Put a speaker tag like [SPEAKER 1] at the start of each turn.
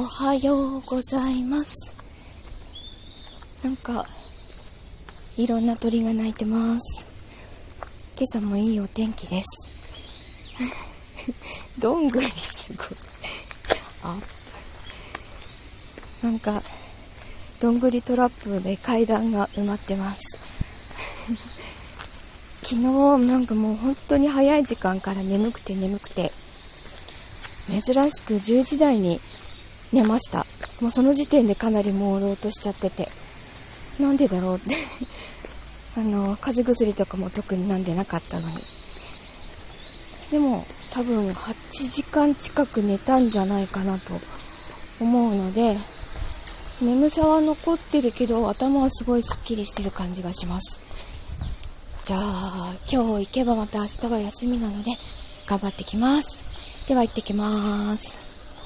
[SPEAKER 1] おはようございます。なんかいろんな鳥が鳴いてます。今朝もいいお天気です。どんぐりすごい。あ。なんかどんぐりトラップで階段が埋まってます。昨日なんかもう本当に早い時間から眠くて眠くて珍しく10時台に寝ました。もうその時点でかなり朦朧としちゃってて。なんでだろうって。あの風邪薬とかも特に飲んでなかったのに。でも多分8時間近く寝たんじゃないかなと思うので眠さは残ってるけど頭はすごいすっきりしてる感じがします。じゃあ今日行けばまた明日は休みなので頑張ってきます。では行ってきます。